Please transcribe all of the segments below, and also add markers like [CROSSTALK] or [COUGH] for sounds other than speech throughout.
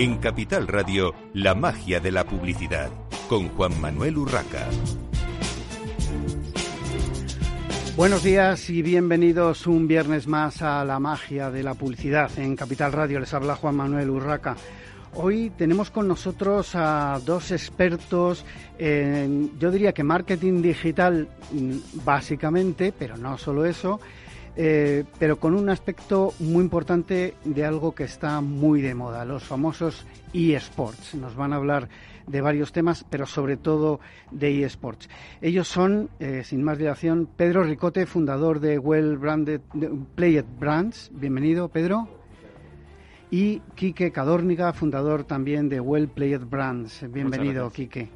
En Capital Radio, la magia de la publicidad, con Juan Manuel Urraca. Buenos días y bienvenidos un viernes más a la magia de la publicidad. En Capital Radio les habla Juan Manuel Urraca. Hoy tenemos con nosotros a dos expertos en, yo diría que marketing digital mm, básicamente, pero no solo eso, eh, pero con un aspecto muy importante de algo que está muy de moda, los famosos eSports. Nos van a hablar de varios temas, pero sobre todo de eSports. Ellos son, eh, sin más dilación, Pedro Ricote, fundador de Well Branded Played Brands. Bienvenido, Pedro. Y Quique Cadórniga, fundador también de Well Played Brands. Bienvenido, Quique.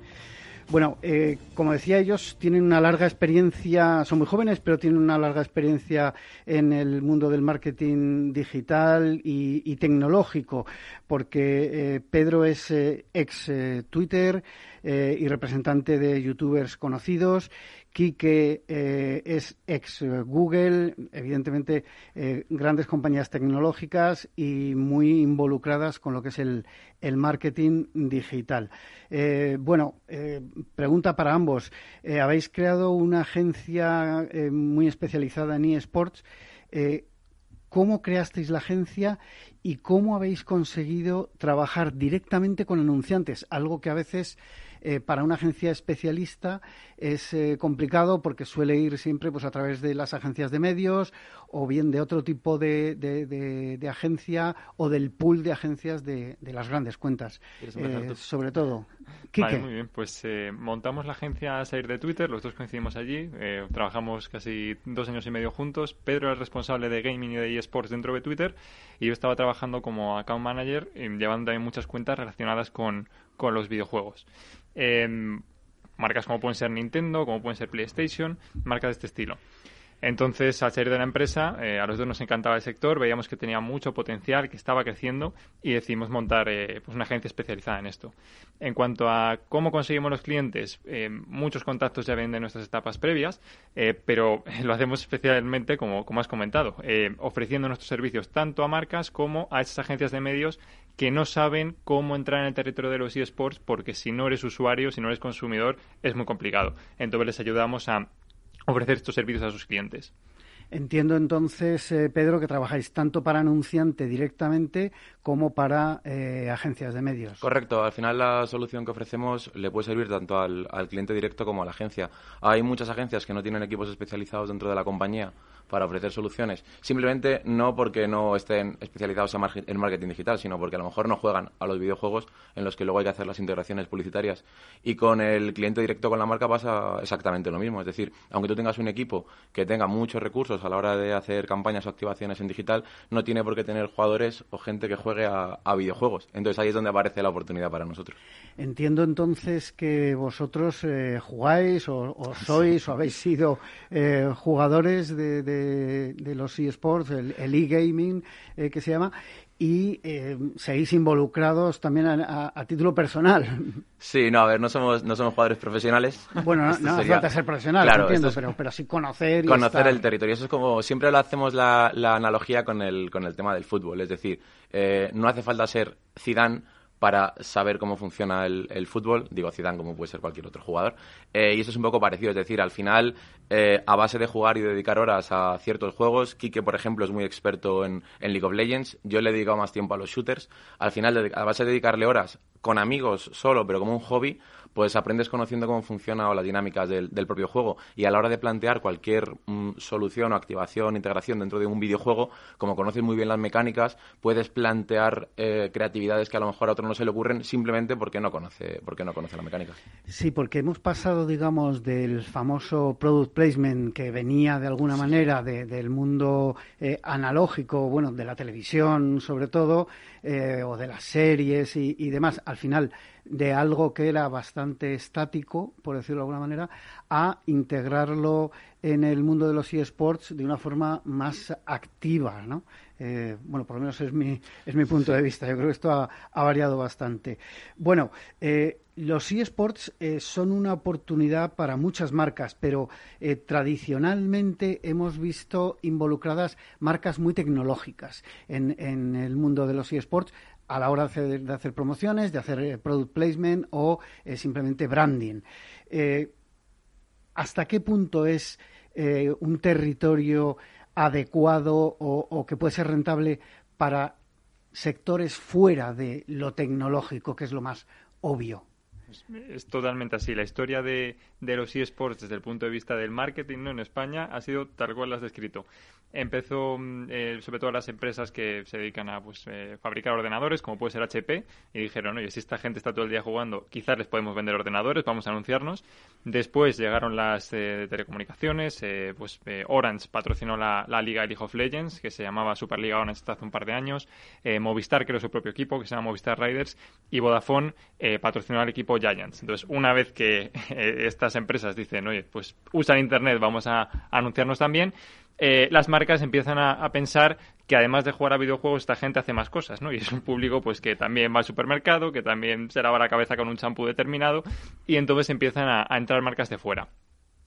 Bueno, eh, como decía, ellos tienen una larga experiencia, son muy jóvenes, pero tienen una larga experiencia en el mundo del marketing digital y, tecnológico, porque eh, Pedro es eh, ex Twitter y representante de youtubers conocidos Quique eh, es ex Google, evidentemente eh, grandes compañías tecnológicas y muy involucradas con lo que es el, marketing digital. Eh, bueno, pregunta para ambos. habéis creado una agencia muy especializada en eSports. ¿Cómo creasteis la agencia y cómo habéis conseguido trabajar directamente con anunciantes? Algo que a veces eh, para una agencia especialista es eh, complicado porque suele ir siempre pues a través de las agencias de medios o bien de otro tipo de, de, agencia o del pool de agencias de, las grandes cuentas. Eh, sobre todo. Vale, muy bien. Pues montamos la agencia a salir de Twitter, los dos coincidimos allí, trabajamos casi dos años y medio juntos. Pedro es responsable de gaming y de eSports dentro de Twitter y yo estaba trabajando como account manager, llevando también muchas cuentas relacionadas con, con los videojuegos. Em, marcas como pueden ser Nintendo, como pueden ser PlayStation, marcas de este estilo. Entonces, al salir de la empresa, eh, a los dos nos encantaba el sector, veíamos que tenía mucho potencial, que estaba creciendo y decidimos montar eh, pues una agencia especializada en esto. En cuanto a cómo conseguimos los clientes, eh, muchos contactos ya ven de nuestras etapas previas, pero [LAUGHS] lo hacemos especialmente, como, como has comentado, ofreciendo nuestros servicios tanto a marcas como a esas agencias de medios que no saben cómo entrar en el territorio de los eSports porque si no eres usuario, si no eres consumidor, es muy complicado. Entonces les ayudamos a ofrecer estos servicios a sus clientes. Entiendo entonces, eh, Pedro, que trabajáis tanto para anunciante directamente como para eh, agencias de medios. Correcto. Al final la solución que ofrecemos le puede servir tanto al, al, cliente directo como a la agencia. Hay muchas agencias que no tienen equipos especializados dentro de la compañía para ofrecer soluciones. Simplemente no porque no estén especializados en marketing digital, sino porque a lo mejor no juegan a los videojuegos en los que luego hay que hacer las integraciones publicitarias. Y con el cliente directo con la marca pasa exactamente lo mismo. Es decir, aunque tú tengas un equipo que tenga muchos recursos a la hora de hacer campañas o activaciones en digital, no tiene por qué tener jugadores o gente que juegue a, videojuegos. Entonces ahí es donde aparece la oportunidad para nosotros. Entiendo entonces que vosotros eh, jugáis o, sois o habéis sido eh, jugadores de de, los eSports, el, e-gaming eh, que se llama, y eh, seguís involucrados también a, título personal. [LAUGHS] Sí, no, a ver, no somos, no somos jugadores profesionales. Bueno, no, no hace falta ser profesional, entiendo, pero, pero sí conocer. conocer el territorio. Eso es como, siempre lo hacemos la, la analogía con el, con el tema del fútbol. Es decir, eh, no hace falta ser Zidane para saber cómo funciona el, fútbol, digo Zidane como puede ser cualquier otro jugador, eh, y eso es un poco parecido, es decir, al final, eh, a base de jugar y dedicar horas a ciertos juegos, Kike, por ejemplo, es muy experto en, en, League of Legends, yo le he dedicado más tiempo a los shooters, al final, a base de dedicarle horas con amigos solo, pero como un hobby, pues aprendes conociendo cómo funciona o las dinámicas del, propio juego. Y a la hora de plantear cualquier mm, solución o activación, integración dentro de un videojuego, como conoces muy bien las mecánicas, puedes plantear eh, creatividades que a lo mejor a otro no se le ocurren simplemente porque no conoce, porque no conoce la mecánica. Sí, porque hemos pasado, digamos, del famoso product placement que venía de alguna manera del mundo eh, analógico, bueno, de la televisión sobre todo, eh, o de las series y, y demás. Al final, de algo que era bastante estático, por decirlo de alguna manera, a integrarlo en el mundo de los eSports de una forma más activa, ¿no? Eh, bueno, por lo menos es mi, es mi punto de vista. Yo creo que esto ha, variado bastante. Bueno, eh, los eSports eh, son una oportunidad para muchas marcas, pero tradicionalmente hemos visto involucradas marcas muy tecnológicas en, en el mundo de los eSports a la hora de hacer, promociones, de hacer eh, product placement o eh, simplemente branding. ¿Hasta qué punto es un territorio adecuado o, que puede ser rentable para sectores fuera de lo tecnológico, que es lo más obvio? Es totalmente así. La historia de, de los eSports desde el punto de vista del marketing ¿no? en España ha sido tal cual lo has descrito empezó mm, eh, sobre todo las empresas que se dedican a pues, eh, fabricar ordenadores, como puede ser HP, y dijeron, oye, si esta gente está todo el día jugando, quizás les podemos vender ordenadores, vamos a anunciarnos. Después llegaron las eh, telecomunicaciones, pues Orange patrocinó la, Liga League of Legends, que se llamaba Superliga Orange hasta hace un par de años, Movistar creó su propio equipo, que se llama Movistar Riders, y Vodafone patrocinó al equipo Giants. Entonces, una vez que [LAUGHS] estas empresas dicen, oye, pues usan Internet, vamos a anunciarnos también, eh, las marcas empiezan a, pensar que además de jugar a videojuegos esta gente hace más cosas, ¿no? Y es un público pues que también va al supermercado, que también se lava la cabeza con un champú determinado y entonces empiezan a entrar marcas de fuera.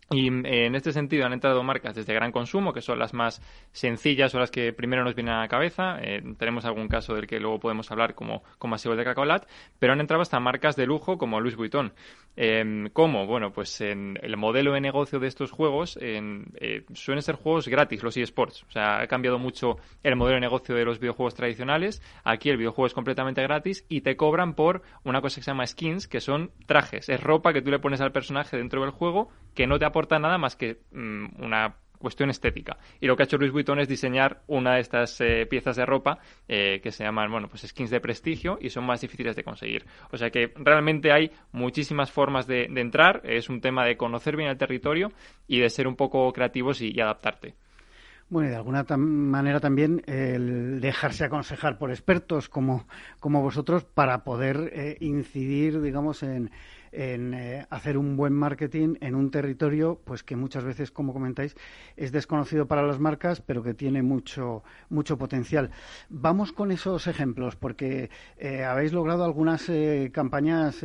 Y eh, en este sentido han entrado marcas desde gran consumo, que son las más sencillas o las que primero nos vienen a la cabeza. Eh, tenemos algún caso del que luego podemos hablar, como, como ha de Cacaolat, pero han entrado hasta marcas de lujo como Louis Vuitton. Eh, ¿Cómo? Bueno, pues en el modelo de negocio de estos juegos en, eh, suelen ser juegos gratis, los eSports. O sea, ha cambiado mucho el modelo de negocio de los videojuegos tradicionales. Aquí el videojuego es completamente gratis y te cobran por una cosa que se llama skins, que son trajes. Es ropa que tú le pones al personaje dentro del juego que no te aporta nada más que mm, una cuestión estética. Y lo que ha hecho Louis Vuitton es diseñar una de estas eh, piezas de ropa eh, que se llaman, bueno, pues skins de prestigio y son más difíciles de conseguir. O sea que realmente hay muchísimas formas de, entrar. Es un tema de conocer bien el territorio y de ser un poco creativos y, adaptarte. Bueno, y de alguna manera también el dejarse aconsejar por expertos como, como vosotros para poder eh, incidir, digamos, en, en eh, hacer un buen marketing en un territorio pues que muchas veces como comentáis es desconocido para las marcas pero que tiene mucho mucho potencial. Vamos con esos ejemplos porque eh, habéis logrado algunas eh, campañas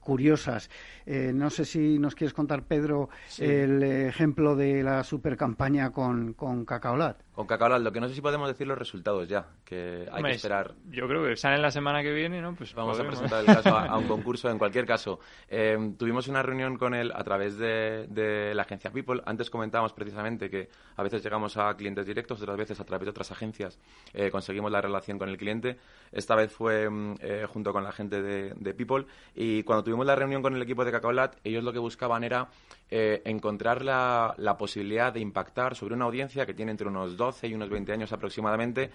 curiosas. No sé si nos quieres contar Pedro el ejemplo de la super campaña con, con Cacaolat con Cacaolat, lo que no sé si podemos decir los resultados ya, que hay que esperar. Yo creo que salen la semana que viene, ¿no? Pues vamos a presentar el caso a, un [LAUGHS] concurso. En cualquier caso, eh, tuvimos una reunión con él a través de, la agencia People. Antes comentábamos precisamente que a veces llegamos a clientes directos, otras veces a través de otras agencias eh, conseguimos la relación con el cliente. Esta vez fue mm, eh, junto con la gente de, People. Y cuando tuvimos la reunión con el equipo de Cacaolat, ellos lo que buscaban era encontrar la, la posibilidad de impactar sobre una audiencia que tiene entre unos 12 y unos 20 años aproximadamente,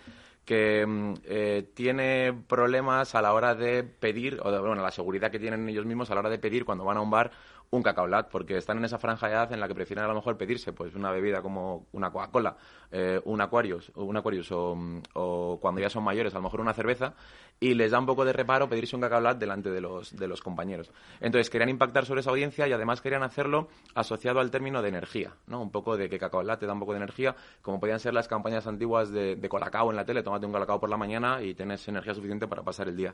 que mm, eh, tiene problemas a la hora de pedir, o de, bueno, la seguridad que tienen ellos mismos a la hora de pedir cuando van a un bar un cacaolat, porque están en esa franja de edad en la que prefieren a lo mejor pedirse pues una bebida como una Coca-Cola, eh, un Aquarius, un Aquarius o, cuando ya son mayores, a lo mejor una cerveza, y les da un poco de reparo pedirse un cacaolat delante de los, de los compañeros. Entonces querían impactar sobre esa audiencia y además querían hacerlo asociado al término de energía, ¿no? Un poco de que cacaolat te da un poco de energía, como podían ser las campañas antiguas de, de colacao en la tele, tómate un colacao por la mañana y tienes energía suficiente para pasar el día.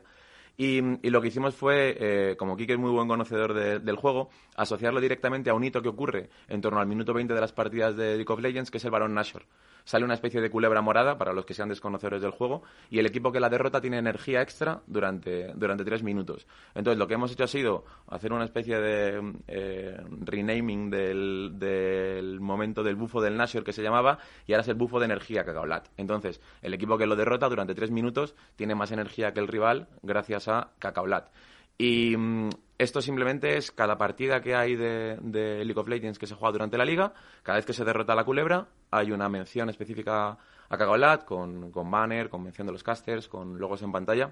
Y, lo que hicimos fue, eh, como Kike es muy buen conocedor del juego, asociarlo directamente a un hito que ocurre en torno al minuto 20 de las partidas de League of Legends, que es el Barón Nashor sale una especie de culebra morada para los que sean desconocedores del juego y el equipo que la derrota tiene energía extra durante, durante tres minutos. Entonces lo que hemos hecho ha sido hacer una especie de eh, renaming del, del, momento del bufo del Nashor que se llamaba y ahora es el bufo de energía Cacaolat. Entonces el equipo que lo derrota durante tres minutos tiene más energía que el rival gracias a Cacaolat. Y mm, esto simplemente es cada partida que hay de, de, League of Legends que se juega durante la liga, cada vez que se derrota la culebra, hay una mención específica a Cagolat con, con banner, con mención de los casters, con logos en pantalla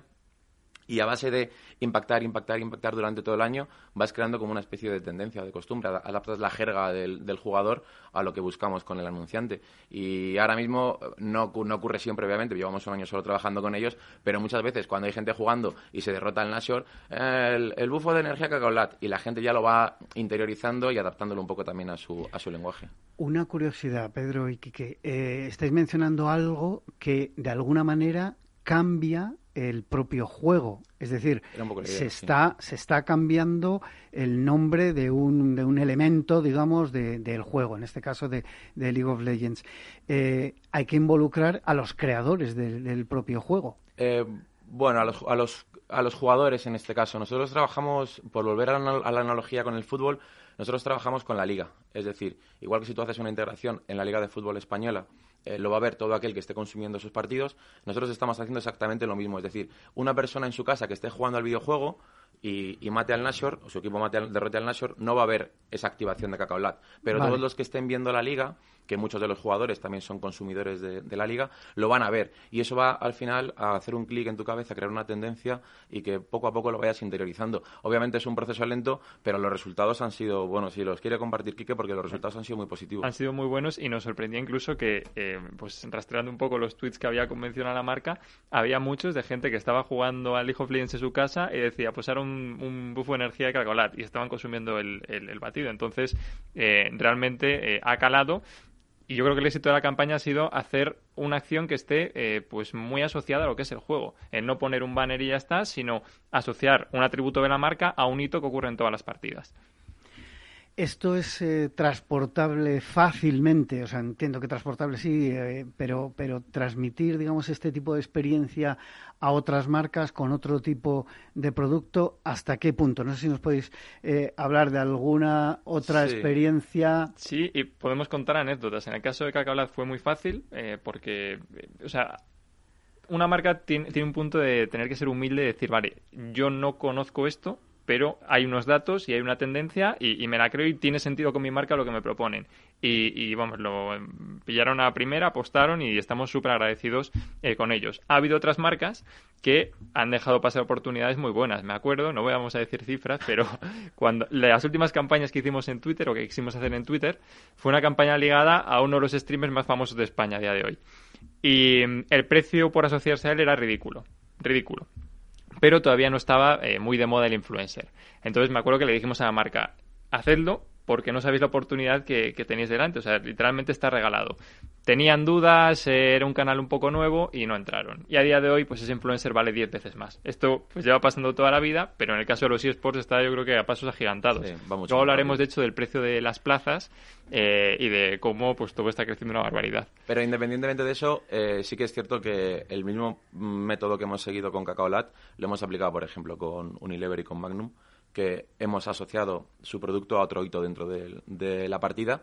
y a base de impactar, impactar, impactar durante todo el año, vas creando como una especie de tendencia, de costumbre, adaptas la jerga del, jugador a lo que buscamos con el anunciante. Y ahora mismo no, no, ocurre siempre, obviamente, llevamos un año solo trabajando con ellos, pero muchas veces cuando hay gente jugando y se derrota el Nashor, el, el bufo de energía Cacaolat, y la gente ya lo va interiorizando y adaptándolo un poco también a su, a su lenguaje. Una curiosidad, Pedro y Quique, eh, estáis mencionando algo que de alguna manera cambia el propio juego. Es decir, se, está, se está cambiando el nombre de un, de un elemento, digamos, del juego, en este caso de, League of Legends. Eh, hay que involucrar a los creadores del propio juego. Eh, Bueno, a los, a los, a los jugadores en este caso. Nosotros trabajamos, por volver a la, a la analogía con el fútbol, nosotros trabajamos con la liga. Es decir, igual que si tú haces una integración en la Liga de Fútbol Española, eh, lo va a ver todo aquel que esté consumiendo esos partidos. Nosotros estamos haciendo exactamente lo mismo. Es decir, una persona en su casa que esté jugando al videojuego y, mate al Nashor, o su equipo mate al, derrote al Nashor, no va a haber esa activación de Cacaolat. Pero Vale. todos los que estén viendo la liga, que muchos de los jugadores también son consumidores de, de la liga, lo van a ver. Y eso va al final a hacer un clic en tu cabeza, a crear una tendencia y que poco a poco lo vayas interiorizando. Obviamente es un proceso lento, pero los resultados han sido, bueno, si los quiere compartir Quique, porque los resultados han sido muy positivos. han sido muy buenos y nos sorprendía incluso que, eh, pues rastreando un poco los tweets que había convencionado la marca, había muchos de gente que estaba jugando al League of Legends en su casa y decía, pues era un, un bufo de energía de Cacaolat y estaban consumiendo el, el- el batido. Entonces, eh, realmente eh, ha calado y yo creo que el éxito de la campaña ha sido hacer una acción que esté eh, pues muy asociada a lo que es el juego. En no poner un banner y ya está, sino asociar un atributo de la marca a un hito que ocurre en todas las partidas. Esto es eh, transportable fácilmente, o sea, entiendo que transportable sí, eh, pero, pero transmitir, digamos, este tipo de experiencia a otras marcas con otro tipo de producto, ¿hasta qué punto? No sé si nos podéis eh, hablar de alguna otra Sí. experiencia. Sí, y podemos contar anécdotas. En el caso de Cacaolat fue muy fácil eh, porque, o sea, una marca tiene, tiene un punto de tener que ser humilde y decir, vale, yo no conozco esto, pero hay unos datos y hay una tendencia y, me la creo y tiene sentido con mi marca lo que me proponen. Y, y, vamos, lo em, pillaron a primera, apostaron y estamos súper agradecidos eh, con ellos. Ha habido otras marcas que han dejado pasar oportunidades muy buenas. Me acuerdo, no vamos a decir cifras, [LAUGHS] pero cuando las últimas campañas que hicimos en Twitter o que quisimos hacer en Twitter fue una campaña ligada a uno de los streamers más famosos de España a día de hoy. Y mm, el precio por asociarse a él era ridículo. Ridículo pero todavía no estaba eh, muy de moda el influencer. Entonces me acuerdo que le dijimos a la marca, hacedlo porque no sabéis la oportunidad que, que tenéis delante. O sea, literalmente está regalado. Tenían dudas, eh, era un canal un poco nuevo y no entraron. Y a día de hoy, pues ese influencer vale 10 veces más. Esto pues lleva pasando toda la vida, pero en el caso de los eSports está yo creo que a pasos agigantados. Sí, va mucho Luego hablaremos rápido. de hecho del precio de las plazas eh, y de cómo pues todo está creciendo una barbaridad. Pero independientemente de eso, eh, sí que es cierto que el mismo método que hemos seguido con Cacaolat lo hemos aplicado, por ejemplo, con Unilever y con Magnum, que hemos asociado su producto a otro hito dentro del- de, la partida,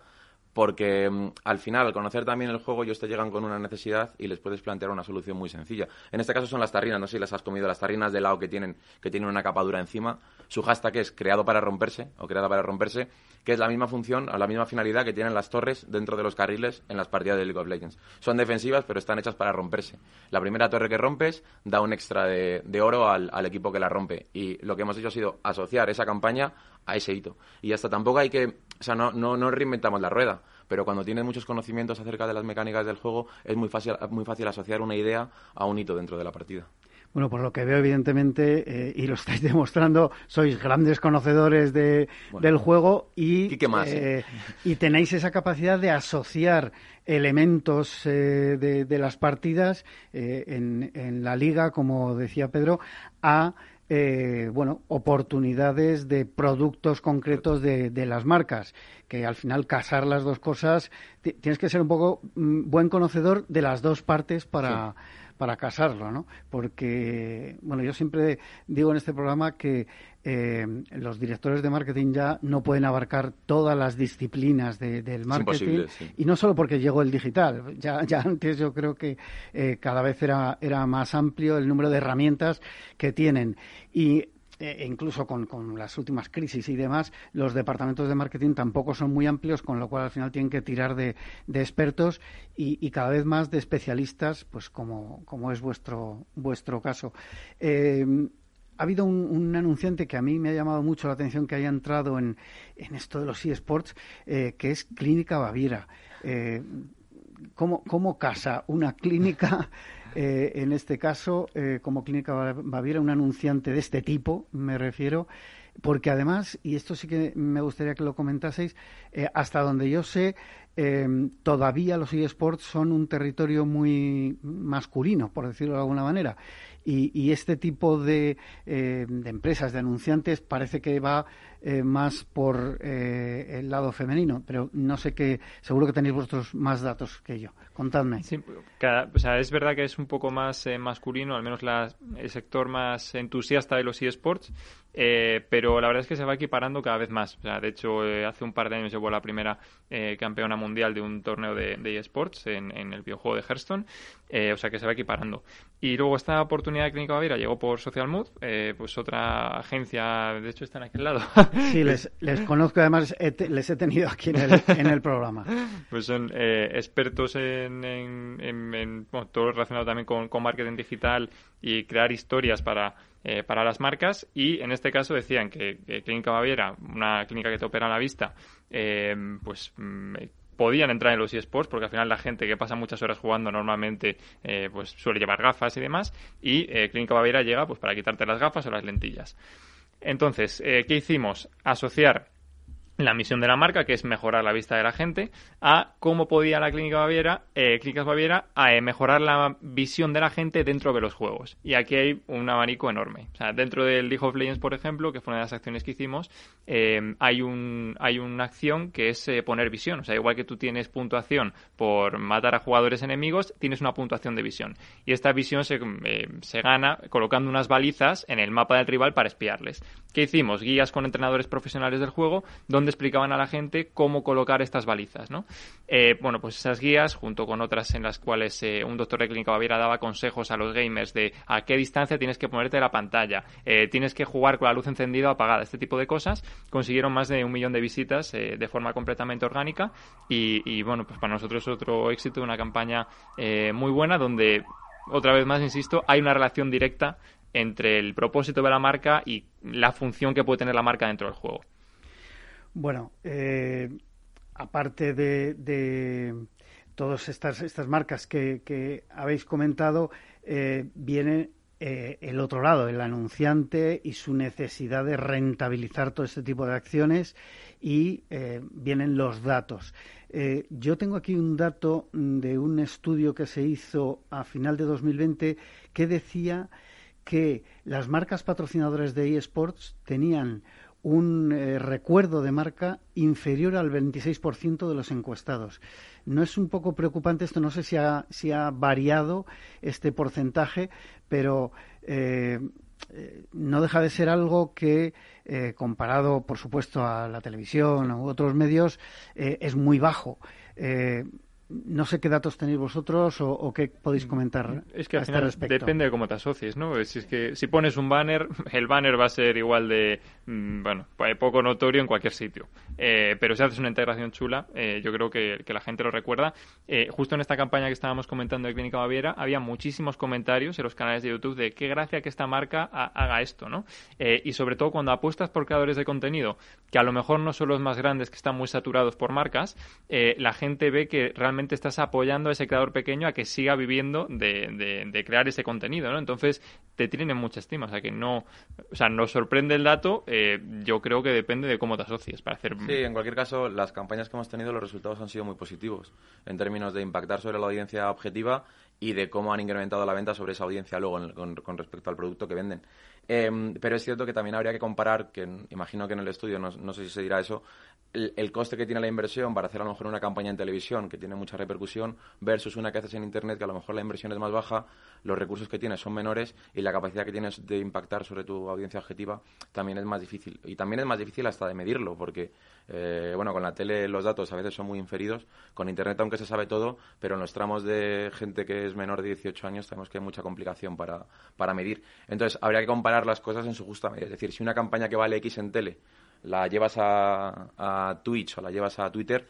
porque mm, al final, al conocer también el juego, ellos te llegan con una necesidad y les puedes plantear una solución muy sencilla. En este caso son las tarrinas, no sé si las has comido, las tarrinas de helado que tienen, que tienen una capa dura encima. Su hashtag es creado para romperse, o creada para romperse, que es la misma función, o la misma finalidad que tienen las torres dentro de los carriles en las partidas de League of Legends. Son defensivas, pero están hechas para romperse. La primera torre que rompes da un extra de, oro al equipo que la rompe. Y lo que hemos hecho ha sido asociar esa campaña a ese hito. Y hasta tampoco hay que, o sea, no, no, no reinventamos la rueda, pero cuando tienes muchos conocimientos acerca de las mecánicas del juego, es muy fácil, muy fácil asociar una idea a un hito dentro de la partida. Bueno, por lo que veo, evidentemente, eh, y lo estáis [LAUGHS] demostrando, sois grandes conocedores de, Bueno, del juego y, Quique más, eh, [LAUGHS] y tenéis esa capacidad de asociar elementos eh, de, de las partidas eh, en, en la liga, como decía Pedro, a eh, bueno, oportunidades de productos concretos de, de las marcas, que al final casar las dos cosas, ti- tienes que ser un poco mm, buen conocedor de las dos partes para, para casarlo, ¿no? Porque, bueno, yo siempre digo en este programa que eh, los directores de marketing ya no pueden abarcar todas las disciplinas de- del marketing. sí. Y no solo porque llegó el digital, ya, ya antes yo creo que eh, cada vez era, era más amplio el número de herramientas que tienen. Y eh, incluso con, con las últimas crisis y demás, los departamentos de marketing tampoco son muy amplios, con lo cual al final tienen que tirar de, de expertos y, y cada vez más de especialistas, pues como, como es vuestro, vuestro caso. Eh, ha habido un, un anunciante que a mí me ha llamado mucho la atención que haya entrado en, en esto de los eSports, eh, que es Clínica Baviera. Eh, ¿cómo, ¿Cómo casa una clínica, [LAUGHS] eh, en este caso, eh, como Clínica Ba- Baviera, un anunciante de este tipo, me refiero? Porque además, y esto sí que me gustaría que lo comentaseis, hasta donde yo sé, eh, todavía los eSports son un territorio muy masculino, por decirlo de alguna manera. Y, este tipo de, eh, de, empresas, de anunciantes, parece que va eh, más por eh, el lado femenino, pero no sé qué, seguro que tenéis vosotros más datos que yo. Contadme. Sí, o sea, es verdad que es un poco más masculino, al menos la, el sector más entusiasta de los eSports, eh, pero la verdad es que se va equiparando cada vez más. O sea, de hecho, eh, hace un par de años llevó la primera eh, campeona mundial de un torneo de, eSports en, el videojuego de Hearthstone. o sea que se va equiparando. Y luego esta oportunidad de Clínica Baviera llegó por Social Mood, pues otra agencia, de hecho están aquí al lado. [LAUGHS] Sí, les, conozco, además les he tenido aquí en el, en el programa. Pues son expertos en, en, todo relacionado también con, con marketing digital y crear historias para eh, para las marcas y en este caso decían que, Clínica Baviera, una clínica que te opera a la vista, eh, pues mm, podían entrar en los eSports porque al final la gente que pasa muchas horas jugando normalmente eh, pues suele llevar gafas y demás y Clínica Baviera llega pues para quitarte las gafas o las lentillas. Entonces, ¿qué hicimos? Asociar la misión de la marca, que es mejorar la vista de la gente, a cómo podía la Clínica Baviera, eh, Clínicas Baviera, a eh, mejorar la visión de la gente dentro de los juegos. Y aquí hay un abanico enorme. O sea, dentro del League of Legends, por ejemplo, que fue una de las acciones que hicimos, eh, hay, un, hay una acción que es eh, poner visión. O sea, igual que tú tienes puntuación por matar a jugadores enemigos, tienes una puntuación de visión. Y esta visión se, se gana colocando unas balizas en el mapa del rival para espiarles. ¿Qué hicimos? Guías con entrenadores profesionales del juego, explicaban a la gente cómo colocar estas balizas, ¿no? Eh, bueno, pues esas guías, junto con otras en las cuales eh, un doctor de clínica baviera daba consejos a los gamers de a qué distancia tienes que ponerte la pantalla, eh, tienes que jugar con la luz encendida o apagada, este tipo de cosas, consiguieron más de un millón de visitas de forma completamente orgánica y, y, bueno, pues para nosotros es otro éxito, una campaña muy buena donde otra vez más, insisto, hay una relación directa entre el propósito de la marca y la función que puede tener la marca dentro del juego. Bueno, eh, aparte de, todas estas, estas marcas que, habéis comentado, eh, viene eh, el otro lado, el anunciante y su necesidad de rentabilizar todo este tipo de acciones y vienen los datos. yo tengo aquí un dato de un estudio que se hizo a final de 2020 que decía que las marcas patrocinadoras de eSports tenían un eh, recuerdo de marca inferior al 26% de los encuestados. ¿No es un poco preocupante esto? No sé si ha, variado este porcentaje, pero eh, eh, no deja de ser algo que, comparado, por supuesto, a la televisión u otros medios, es muy bajo. No sé qué datos tenéis vosotros o, qué podéis comentar. Es que al este depende de cómo te asocies, ¿no? Si es que si pones un banner, [LAUGHS] el banner va a ser igual de, mm, bueno, pues poco notorio en cualquier sitio. Eh, pero si haces una integración chula, eh, yo creo que, la gente lo recuerda. Eh, justo en esta campaña que estábamos comentando de Clínica Baviera, había muchísimos comentarios en los canales de YouTube de qué gracia que esta marca haga esto, ¿no? y sobre todo cuando apuestas por creadores de contenido, que a lo mejor no son los más grandes, que están muy saturados por marcas, la gente ve que realmente estás apoyando a ese creador pequeño a que siga viviendo de, crear ese contenido, ¿no? Entonces te tienen mucha estima, o sea que no, o sea, nos sorprende el dato, eh, yo creo que depende de cómo te asocies para hacer... Sí, en cualquier caso, las campañas que hemos tenido, los resultados han sido muy positivos en términos de impactar sobre la audiencia objetiva y de cómo han incrementado la venta sobre esa audiencia luego con, respecto al producto que venden. Em, pero es cierto que también habría que comparar, que imagino que en el estudio, no, no sé si se dirá eso, el, coste que tiene la inversión para hacer a lo mejor una campaña en televisión que tiene mucha repercusión versus una que haces en Internet que a lo mejor la inversión es más baja, los recursos que tienes son menores y la capacidad que tienes de impactar sobre tu audiencia objetiva también es más difícil. Y también es más difícil hasta de medirlo porque, eh, bueno, con la tele los datos a veces son muy inferidos, con Internet aunque se sabe todo, pero en los tramos de gente que es menor de 18 años tenemos que hay mucha complicación para, para medir. Entonces, habría que comparar las cosas en su justa medida. Es decir, si una campaña que vale X en tele la llevas a, a Twitch o la llevas a Twitter,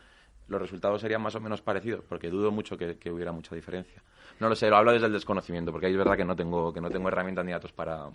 los resultados serían más o menos parecidos, porque dudo mucho que, hubiera mucha diferencia. No lo sé, lo hablo desde el desconocimiento, porque es verdad que no tengo, que no tengo herramientas ni datos para,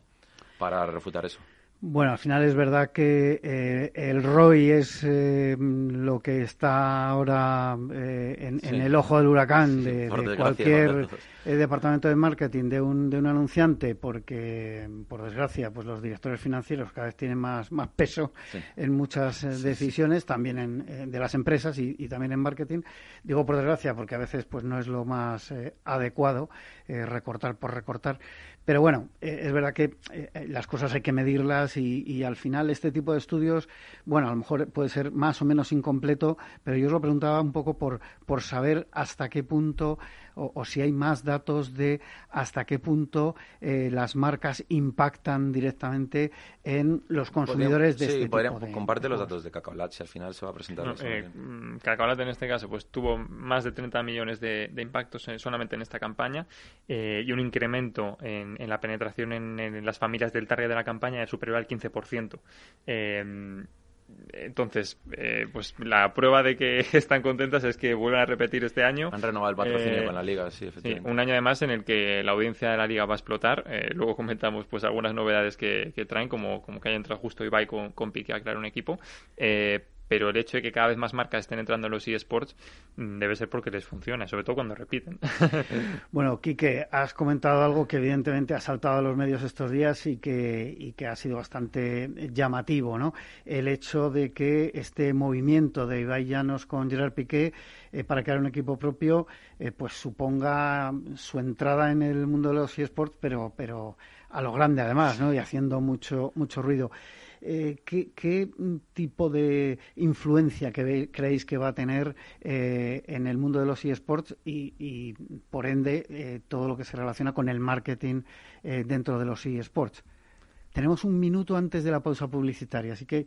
para refutar eso. Bueno, al final es verdad que eh, el ROI es eh, lo que está ahora eh, en, el ojo del huracán de, cualquier departamento de marketing de un, de un anunciante, porque por desgracia, pues los directores financieros cada vez tienen más, más peso en muchas decisiones, también en, de las empresas y, y, también en marketing. Digo por desgracia porque a veces pues no es lo más adecuado recortar por recortar, pero bueno, eh, es verdad que eh, eh, las cosas hay que medirlas y, al final este tipo de estudios, bueno, a lo mejor puede ser más o menos incompleto, pero yo os lo preguntaba un poco por, por saber hasta qué punto o, si hay más datos de hasta qué punto eh, las marcas impactan directamente en los consumidores de este tipo de comparte los datos de Cacaolat, si al final se va a presentar. No, eh, mm, Cacaolat en este caso pues tuvo más de 30 millones de, impactos solamente en esta campaña eh, y un incremento en, la penetración en, en, las familias del target de la campaña de superior al 15%. Eh, entonces, eh, pues la prueba de que [LAUGHS] están contentas es que vuelven a repetir este año. Han renovado el patrocinio eh, con la liga, sí, efectivamente. un año además en el que la audiencia de la liga va a explotar. Eh, luego comentamos pues algunas novedades que, traen, como, como que haya entrado justo Ibai con, con Piqué a crear un equipo pero el hecho de que cada vez más marcas estén entrando en los eSports mm, debe ser porque les funciona, sobre todo cuando repiten. [LAUGHS] bueno, Quique, has comentado algo que evidentemente ha saltado a los medios estos días y que, y que ha sido bastante llamativo, ¿no? El hecho de que este movimiento de Ibai Llanos con Gerard Piqué eh, para crear un equipo propio, eh, pues suponga su entrada en el mundo de los eSports, pero, pero a lo grande además, ¿no? Y haciendo mucho, mucho ruido. Eh, ¿qué, tipo de influencia que creéis que va a tener eh, en el mundo de los eSports y, por ende, eh, todo lo que se relaciona con el marketing dentro de los eSports? Tenemos un minuto antes de la pausa publicitaria, así que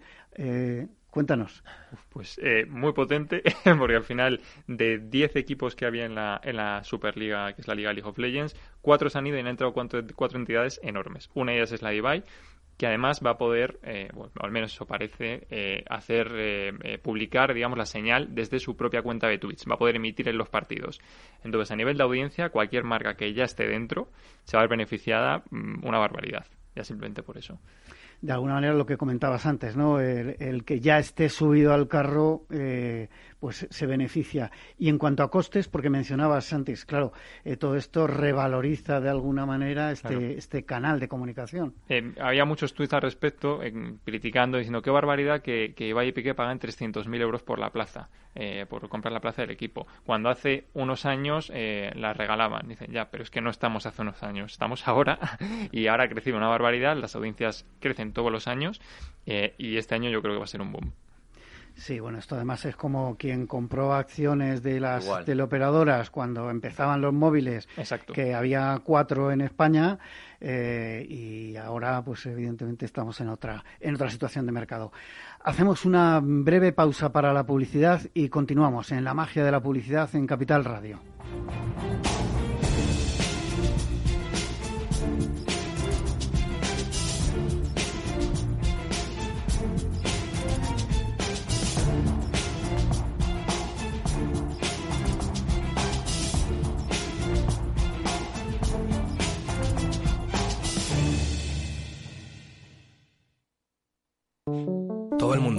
Cuéntanos. Pues muy potente, [LAUGHS] porque al final de 10 equipos que había en la, en la Superliga, que es la Liga League of Legends, cuatro se han ido y han entrado cuatro, cuatro entidades enormes. Una de ellas es la Ibai, que además va a poder, eh, bueno, al menos eso parece, eh, hacer eh, publicar, digamos, la señal desde su propia cuenta de Twitch. Va a poder emitir en los partidos. Entonces, a nivel de audiencia, cualquier marca que ya esté dentro se va a ver beneficiada mm, una barbaridad. Ya simplemente por eso de alguna manera lo que comentabas antes, ¿no? El, que ya esté subido al carro, eh, pues se beneficia. Y en cuanto a costes, porque mencionabas antes, claro, eh, todo esto revaloriza de alguna manera este, este canal de comunicación. Eh, había muchos tweets al respecto, criticando, diciendo qué barbaridad que, que Ibai y Piqué pagan 300.000 euros por la plaza, por comprar la plaza del equipo. Cuando hace unos años la regalaban. Dicen, ya, pero es que no estamos hace unos años, estamos ahora [LAUGHS] y ahora ha crecido una barbaridad, las audiencias crecen todos los años eh, y este año yo creo que va a ser un boom. Sí, bueno, esto además es como quien compró acciones de las teleoperadoras cuando empezaban los móviles, que había cuatro en España eh, y ahora, pues evidentemente estamos en otra en otra situación de mercado. Hacemos una breve pausa para la publicidad y continuamos en la magia de la publicidad en Capital Radio.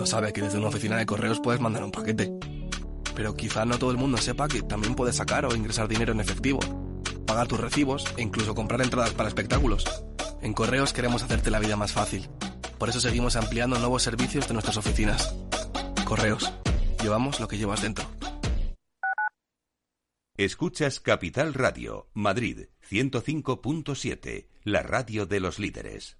Sabe que desde una oficina de correos puedes mandar un paquete. Pero quizá no todo el mundo sepa que también puedes sacar o ingresar dinero en efectivo, pagar tus recibos e incluso comprar entradas para espectáculos. En Correos queremos hacerte la vida más fácil. Por eso seguimos ampliando nuevos servicios de nuestras oficinas. Correos. Llevamos lo que llevas dentro. Escuchas Capital Radio, Madrid 105.7, la radio de los líderes.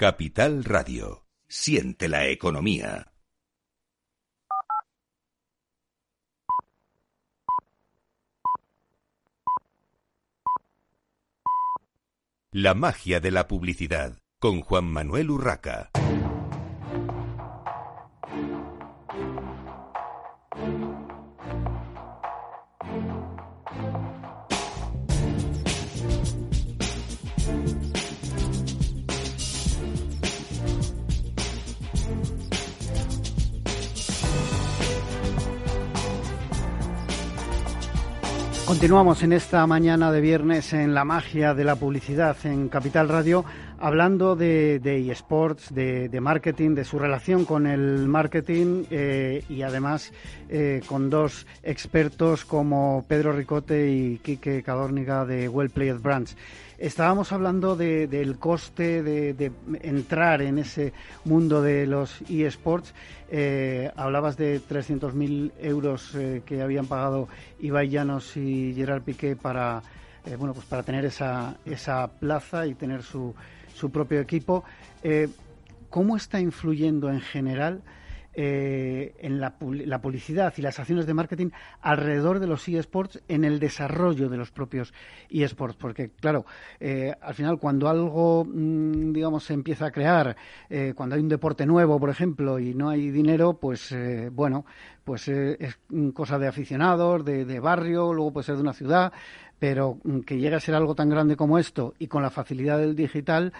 Capital Radio. Siente la economía. La magia de la publicidad con Juan Manuel Urraca. Continuamos en esta mañana de viernes en la magia de la publicidad en Capital Radio, hablando de, eSports, de, marketing, de su relación con el marketing eh, y además eh, con dos expertos como Pedro Ricote y Quique Cadórniga de Well Played Brands. Estábamos hablando del coste de, entrar en ese mundo de los eSports. Eh, hablabas de 300.000 euros eh, que habían pagado Ibai Llanos y Gerard Piqué para, eh, bueno, pues para tener esa, esa plaza y tener su, su propio equipo. ¿Cómo está influyendo en general eh, en la, publicidad y las acciones de marketing alrededor de los eSports en el desarrollo de los propios eSports. Porque, claro, eh, al final cuando algo, mm, digamos, se empieza a crear, eh, cuando hay un deporte nuevo, por ejemplo, y no hay dinero, pues, bueno, pues es cosa de aficionados, de, de barrio, luego puede ser de una ciudad, pero mm, que llegue a ser algo tan grande como esto y con la facilidad del digital,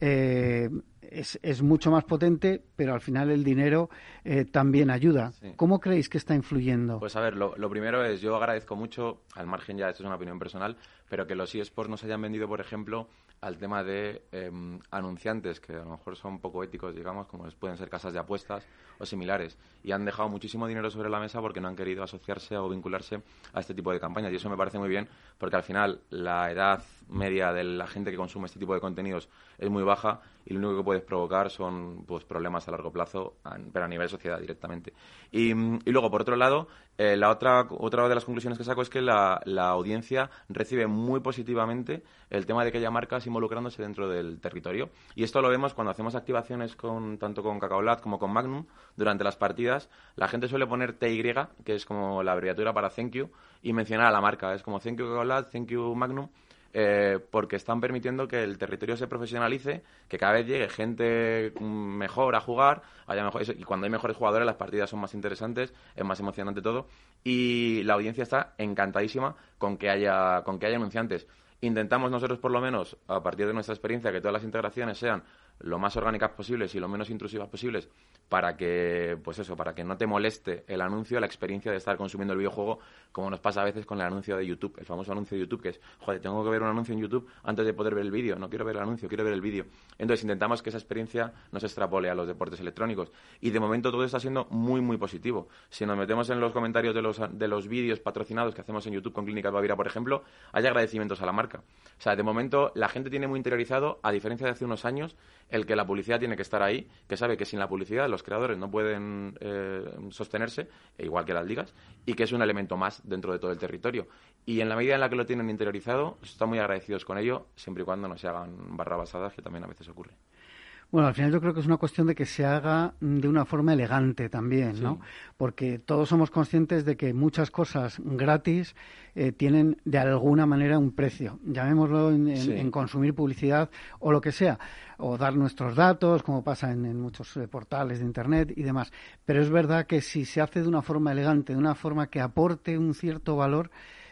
eh, es, es, mucho más potente, pero al final el dinero eh, también ayuda. ¿Cómo creéis que está influyendo? Pues a ver, lo, lo, primero es, yo agradezco mucho, al margen ya, esto es una opinión personal, pero que los eSports nos hayan vendido, por ejemplo, al tema de em, anunciantes, que a lo mejor son poco éticos, digamos, como pueden ser casas de apuestas o similares, y han dejado muchísimo dinero sobre la mesa porque no han querido asociarse o vincularse a este tipo de campañas. Y eso me parece muy bien, porque al final la edad media de la gente que consume este tipo de contenidos es muy baja y lo único que puedes provocar son pues, problemas a largo plazo, pero a nivel sociedad directamente. Y, y luego, por otro lado, eh, la otra, otra de las conclusiones que saco es que la, la audiencia recibe muy positivamente el tema de que haya marcas involucrándose dentro del territorio. Y esto lo vemos cuando hacemos activaciones con, tanto con Cacaolat como con Magnum durante las partidas. La gente suele poner TY, que es como la abreviatura para Thank You, y mencionar a la marca. Es como Thank You Cacaolat, Thank You Magnum. Eh, porque están permitiendo que el territorio se profesionalice, que cada vez llegue gente mejor a jugar, haya mejor, y cuando hay mejores jugadores las partidas son más interesantes, es más emocionante todo, y la audiencia está encantadísima con que haya, con que haya anunciantes. Intentamos nosotros, por lo menos, a partir de nuestra experiencia, que todas las integraciones sean lo más orgánicas posibles y lo menos intrusivas posibles para que, pues eso, para que no te moleste el anuncio, la experiencia de estar consumiendo el videojuego, como nos pasa a veces con el anuncio de YouTube, el famoso anuncio de YouTube, que es, joder, tengo que ver un anuncio en YouTube antes de poder ver el vídeo, no quiero ver el anuncio, quiero ver el vídeo. Entonces intentamos que esa experiencia no se extrapole a los deportes electrónicos. Y de momento todo está siendo muy, muy positivo. Si nos metemos en los comentarios de los, de los vídeos patrocinados que hacemos en YouTube con Clínica Bavira, por ejemplo, hay agradecimientos a la marca. O sea, de momento la gente tiene muy interiorizado, a diferencia de hace unos años, el que la publicidad tiene que estar ahí, que sabe que sin la publicidad los creadores no pueden eh, sostenerse, e igual que las ligas, y que es un elemento más dentro de todo el territorio. Y en la medida en la que lo tienen interiorizado, están muy agradecidos con ello, siempre y cuando no se hagan barrabasadas, que también a veces ocurre. Bueno, al final yo creo que es una cuestión de que se haga de una forma elegante también, ¿no? Porque todos somos conscientes de que muchas cosas gratis eh, tienen de alguna manera un precio, llamémoslo en, consumir publicidad o lo que sea, o dar nuestros datos, como pasa en, muchos eh, portales de Internet y demás. Pero es verdad que si se hace de una forma elegante, de una forma que aporte un cierto valor,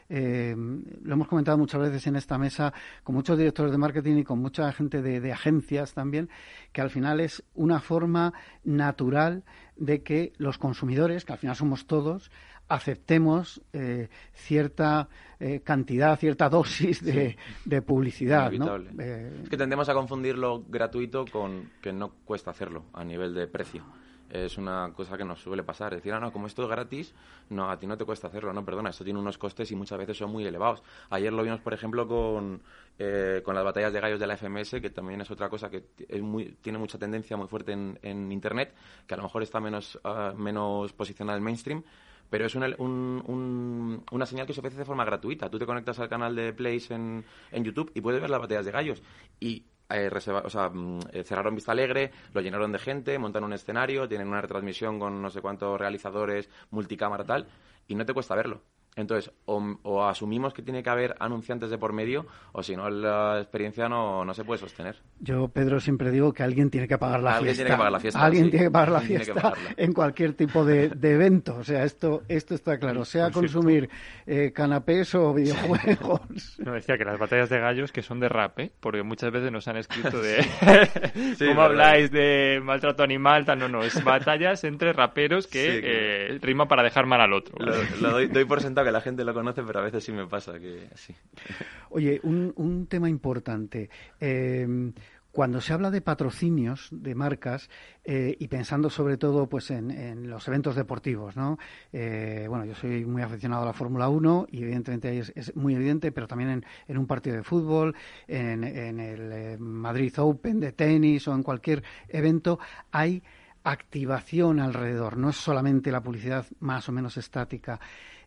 eh, lo hemos comentado muchas veces en esta mesa con muchos directores de marketing y con mucha gente de, agencias también, que al final es una forma natural de que los consumidores, que al final somos todos, aceptemos eh, cierta eh, cantidad, cierta dosis de, publicidad. ¿no? es que tendemos a confundir lo gratuito con que no cuesta hacerlo a nivel de precio es una cosa que nos suele pasar. Decir, ah, no, como esto es gratis, no, a ti no te cuesta hacerlo, no, perdona, esto tiene unos costes y muchas veces son muy elevados. Ayer lo vimos, por ejemplo, con, eh, con las batallas de gallos de la FMS, que también es otra cosa que es muy, tiene mucha tendencia muy fuerte en, en Internet, que a lo mejor está menos, uh, menos posicionada en mainstream, pero es una, una señal que se ofrece de forma gratuita. Tú te conectas al canal de Plays en, en YouTube y puedes ver las batallas de gallos. Y eh, o sea, mm, eh, cerraron Vista Alegre, lo llenaron de gente, montan un escenario, tienen una retransmisión con no sé cuántos realizadores, multicámara tal, y no te cuesta verlo. Entonces, o, asumimos que tiene que haber anunciantes de por medio, o si no, la experiencia no, no se puede sostener. Yo, Pedro, siempre digo que alguien tiene que pagar la alguien fiesta. Tiene que pagar la fiesta alguien tiene que pagar la fiesta en cualquier tipo de, evento. O sea, esto, esto está claro. Sea consumir eh, canapés o videojuegos. [LAUGHS] No, decía que las batallas de gallos que son de rap, ¿eh? porque muchas veces nos han escrito de [LAUGHS] [LAUGHS] cómo habláis de maltrato animal, tal. No, no, es batallas entre raperos que eh, rima para dejar mal al otro. Lo, doy, doy por sentado que la gente lo conoce, pero a veces sí me pasa que sí. [LAUGHS] Oye, un, un tema importante. Eh, cuando se habla de patrocinios de marcas eh, y pensando sobre todo pues en, los eventos deportivos, ¿no? Eh, bueno, yo soy muy aficionado a la Fórmula 1 y evidentemente ahí es, muy evidente, pero también en, un partido de fútbol, en, en el Madrid Open de tenis o en cualquier evento hay activación alrededor, no es solamente la publicidad más o menos estática.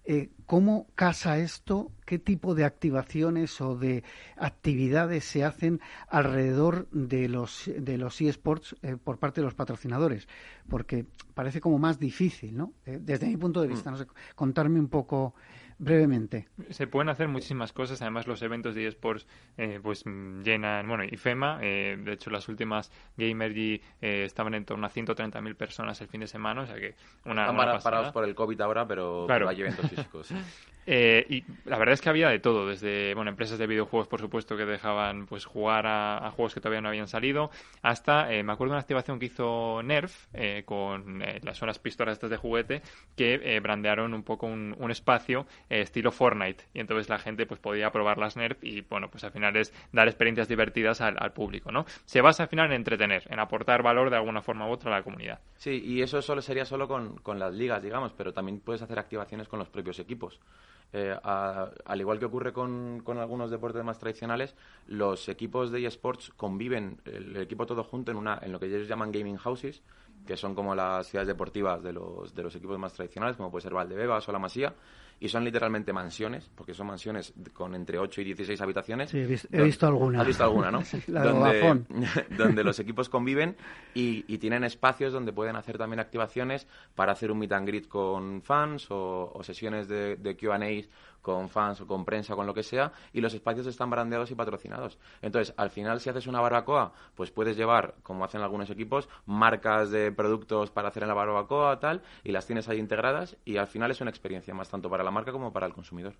Eh, ¿Cómo casa esto? ¿Qué tipo de activaciones o de actividades se hacen alrededor de los, de los eSports eh, por parte de los patrocinadores? Porque parece como más difícil, ¿no? Eh, desde mi punto de vista, mm. no sé, contarme un poco brevemente. Se pueden hacer muchísimas cosas, además los eventos de eSports eh, pues llenan, bueno, IFEMA, eh, de hecho las últimas Gamergy eh, estaban en torno a 130.000 personas el fin de semana, o sea que una... Están parados por el COVID ahora, pero, claro. hay eventos físicos. [LAUGHS] Eh, y la verdad es que había de todo, desde bueno empresas de videojuegos, por supuesto, que dejaban pues jugar a, juegos que todavía no habían salido, hasta eh, me acuerdo de una activación que hizo Nerf eh, con las unas pistolas estas de juguete que brandearon un poco un, espacio estilo Fortnite y entonces la gente pues podía probar las Nerf y bueno pues al final es dar experiencias divertidas al, público, ¿no? Se basa al final en entretener, en aportar valor de alguna forma u otra a la comunidad. Sí, y eso solo sería solo con, con las ligas, digamos, pero también puedes hacer activaciones con los propios equipos. Eh, al igual que ocurre con, algunos deportes más tradicionales, los equipos de eSports conviven, el, equipo todo junto en, una, en lo que ellos llaman gaming houses, que son como las ciudades deportivas de los, de los equipos más tradicionales, como puede ser Valdebebas o La Masía, y son literalmente mansiones, porque son mansiones con entre 8 y 16 habitaciones. Sí, he, visto, alguna. Has visto alguna, ¿no? [LAUGHS] La donde, [LAUGHS] donde los equipos conviven y, tienen espacios donde pueden hacer también activaciones para hacer un meet and greet con fans o, sesiones de, de Q&A con fans o con prensa o con lo que sea, y los espacios están brandeados y patrocinados. Entonces, al final, si haces una barbacoa, pues puedes llevar, como hacen algunos equipos, marcas de productos para hacer en la barbacoa, tal, y las tienes ahí integradas, y al final es una experiencia más tanto para la marca como para el consumidor.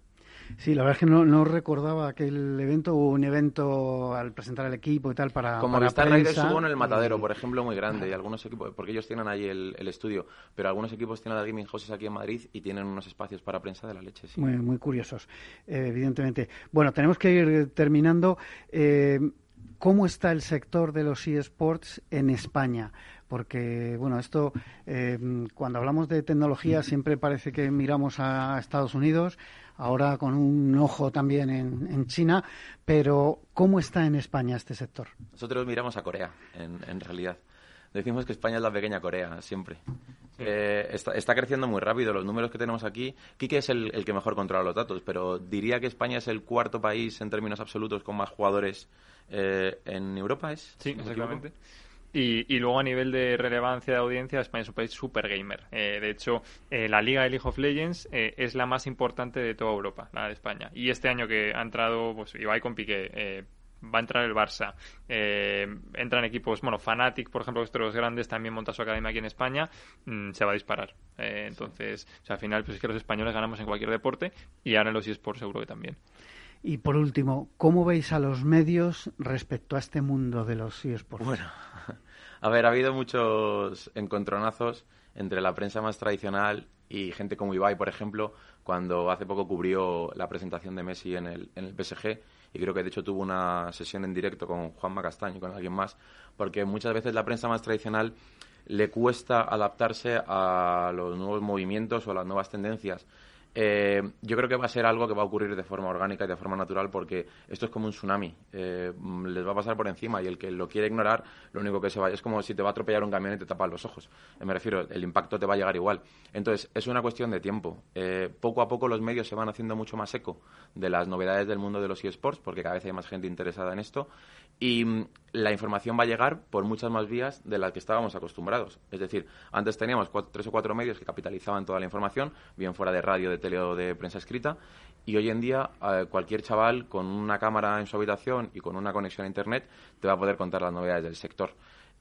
Sí, la verdad es que no, no recordaba aquel evento, hubo un evento al presentar el equipo y tal para. Como para Raiders hubo en el Matadero, por ejemplo, muy grande, y algunos equipos, porque ellos tienen ahí el, estudio, pero algunos equipos tienen la gaming houses aquí en Madrid y tienen unos espacios para prensa de la leche. Sí. Muy, muy curiosos, eh, evidentemente. Bueno, tenemos que ir terminando. Eh, ¿Cómo está el sector de los eSports en España? Porque, bueno, esto, eh, cuando hablamos de tecnología, siempre parece que miramos a Estados Unidos, ahora con un ojo también en, China, pero ¿cómo está en España este sector? Nosotros miramos a Corea, en, realidad. Decimos que España es la pequeña Corea, siempre. Eh, está, creciendo muy rápido. Los números que tenemos aquí, Kike es el, que mejor controla los datos, pero diría que España es el cuarto país en términos absolutos con más jugadores eh, en Europa, ¿es? Sí, exactamente. Y, luego a nivel de relevancia de audiencia, España es un país super gamer. Eh, de hecho, eh, la liga de League of Legends eh, es la más importante de toda Europa, la de España. Y este año que ha entrado pues, Ibai con Piqué, va a entrar el Barça, entran equipos, bueno, Fanatic, por ejemplo, estos grandes, también monta su academia aquí en España, mm, se va a disparar. entonces, al final, pues es que los españoles ganamos en cualquier deporte y ahora en los eSports seguro que también. Y por último, ¿cómo veis a los medios respecto a este mundo de los eSports? Bueno, [LAUGHS] a ver, ha habido muchos encontronazos entre la prensa más tradicional y gente como Ibai, por ejemplo, cuando hace poco cubrió la presentación de Messi en el, en el PSG y creo que de hecho tuvo una sesión en directo con Juan Castaño y con alguien más, porque muchas veces la prensa más tradicional le cuesta adaptarse a los nuevos movimientos o a las nuevas tendencias Eh, yo creo que va a ser algo que va a ocurrir de forma orgánica y de forma natural porque esto es como un tsunami. Eh, les va a pasar por encima y el que lo quiere ignorar, lo único que se va es como si te va a atropellar un camión y te tapa los ojos. Eh, me refiero, el impacto te va a llegar igual. Entonces, es una cuestión de tiempo. poco a poco los medios se van haciendo mucho más eco de las novedades del mundo de los eSports porque cada vez hay más gente interesada en esto y la información va a llegar por muchas más vías de las que estábamos acostumbrados. Es decir, antes teníamos tres o cuatro medios que capitalizaban toda la información, bien fuera de radio, de tele o de prensa escrita, y hoy en día eh, cualquier chaval con una cámara en su habitación y con una conexión a Internet te va a poder contar las novedades del sector.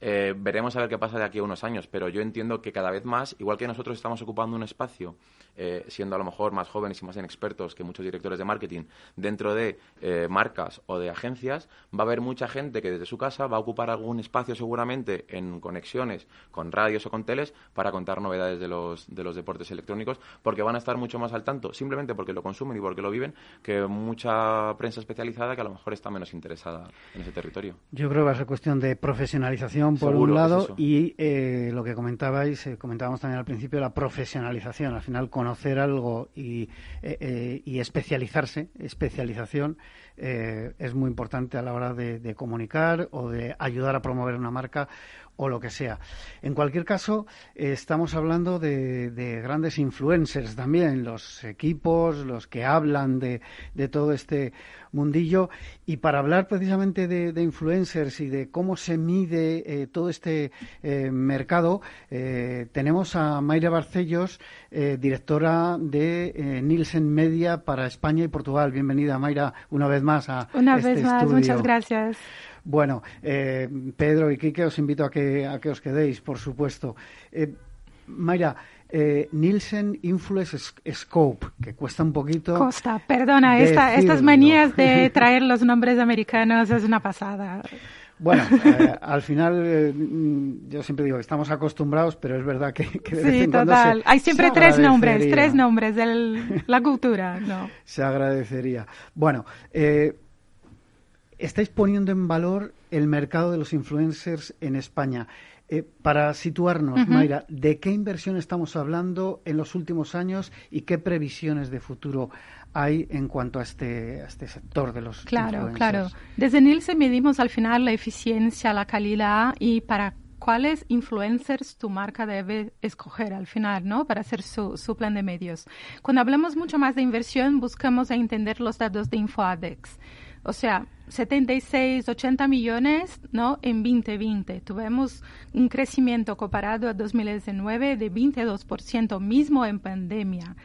Eh, veremos a ver qué pasa de aquí a unos años, pero yo entiendo que cada vez más, igual que nosotros estamos ocupando un espacio, eh, siendo a lo mejor más jóvenes y más inexpertos que muchos directores de marketing dentro de eh, marcas o de agencias, va a haber mucha gente que desde su casa va a ocupar algún espacio seguramente en conexiones con radios o con teles para contar novedades de los, de los deportes electrónicos, porque van a estar mucho más al tanto, simplemente porque lo consumen y porque lo viven, que mucha prensa especializada que a lo mejor está menos interesada en ese territorio. Yo creo que va a ser cuestión de profesionalización por un lado y eh, lo que comentabais, eh, comentábamos también al principio, la profesionalización. Al final, conocer algo y, eh, y especializarse, especialización, es muy importante a la hora de, comunicar o de ayudar a promover una marca o lo que sea. En cualquier caso, estamos hablando de, grandes influencers también, los equipos, los que hablan de, de todo este mundillo. Y para hablar precisamente de, influencers y de cómo se mide eh, todo este eh, mercado, eh, tenemos a Mayra Barcellos, directora de Nielsen Media para España y Portugal. Bienvenida, Mayra, una vez más a Una este vez más, muchas gracias. Bueno, Pedro y Quique, os invito a que, a que os quedéis, por supuesto. Mayra, eh, Nielsen Influence Scope, que cuesta un poquito. Costa, perdona, estas manías de [LAUGHS] traer los nombres americanos es una pasada. Bueno, eh, al final eh, yo siempre digo que estamos acostumbrados, pero es verdad que, de vez en total. Hay siempre tres nombres, tres nombres de la cultura, ¿no? [LAUGHS] Se agradecería. Bueno, eh, estáis poniendo en valor el mercado de los influencers en España. Eh, para situarnos, Mayra, ¿de qué inversión estamos hablando en los últimos años y qué previsiones de futuro hay en cuanto a este, este sector de los Claro, claro. Desde Nielsen medimos al final la eficiencia, la calidad y para cuáles influencers tu marca debe escoger al final, ¿no? Para hacer su, su plan de medios. Cuando hablamos mucho más de inversión, buscamos entender los datos de InfoAdex. O sea, 76, 80 millones ¿no? en 2020. Tuvimos un crecimiento comparado a 2019 de 22%, mismo en pandemia.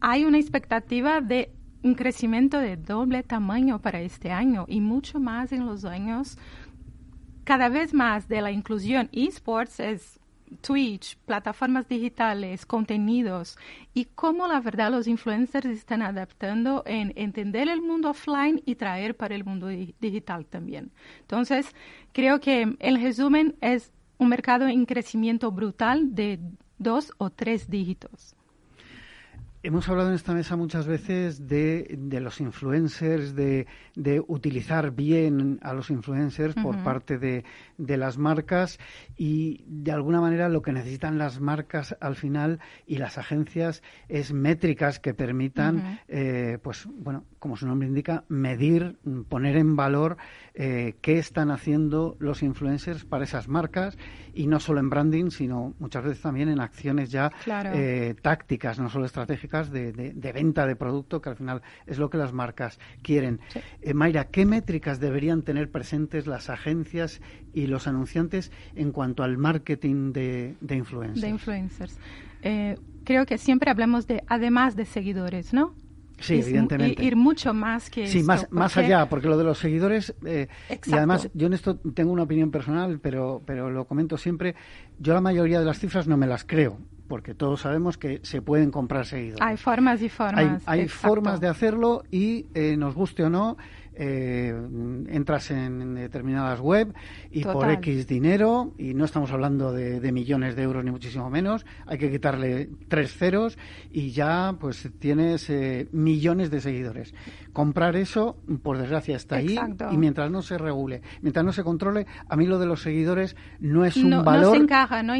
Hay una expectativa de un crecimiento de doble tamaño para este año y mucho más en los años. Cada vez más de la inclusión esports es Twitch, plataformas digitales, contenidos y cómo la verdad los influencers están adaptando en entender el mundo offline y traer para el mundo digital también. Entonces, creo que el resumen es un mercado en crecimiento brutal de dos o tres dígitos. Hemos hablado en esta mesa muchas veces de, los influencers, de, utilizar bien a los influencers por parte de, las marcas y de alguna manera lo que necesitan las marcas al final y las agencias es métricas que permitan, eh, pues bueno, como su nombre indica, medir, poner en valor eh, qué están haciendo los influencers para esas marcas y no solo en branding, sino muchas veces también en acciones ya eh, tácticas, no solo estratégicas de, venta de producto, que al final es lo que las marcas quieren. Eh, Mayra, ¿qué métricas deberían tener presentes las agencias y los anunciantes en cuanto al marketing de, influencers? De influencers. Eh, creo que siempre hablamos de, además de seguidores, ¿no? Sí, evidentemente. Ir mucho más que Sí, más, más allá, porque lo de los seguidores, eh, y además yo en esto tengo una opinión personal, pero, pero lo comento siempre, yo la mayoría de las cifras no me las creo porque todos sabemos que se pueden comprar seguidores. Hay formas y formas. Hay, formas de hacerlo y eh, nos guste o no, eh, entras en determinadas web y por X dinero, y no estamos hablando de, millones de euros ni muchísimo menos, hay que quitarle tres ceros y ya pues tienes eh, millones de seguidores. Comprar eso, por desgracia, está ahí y mientras no se regule, mientras no se controle, a mí lo de los seguidores no es un valor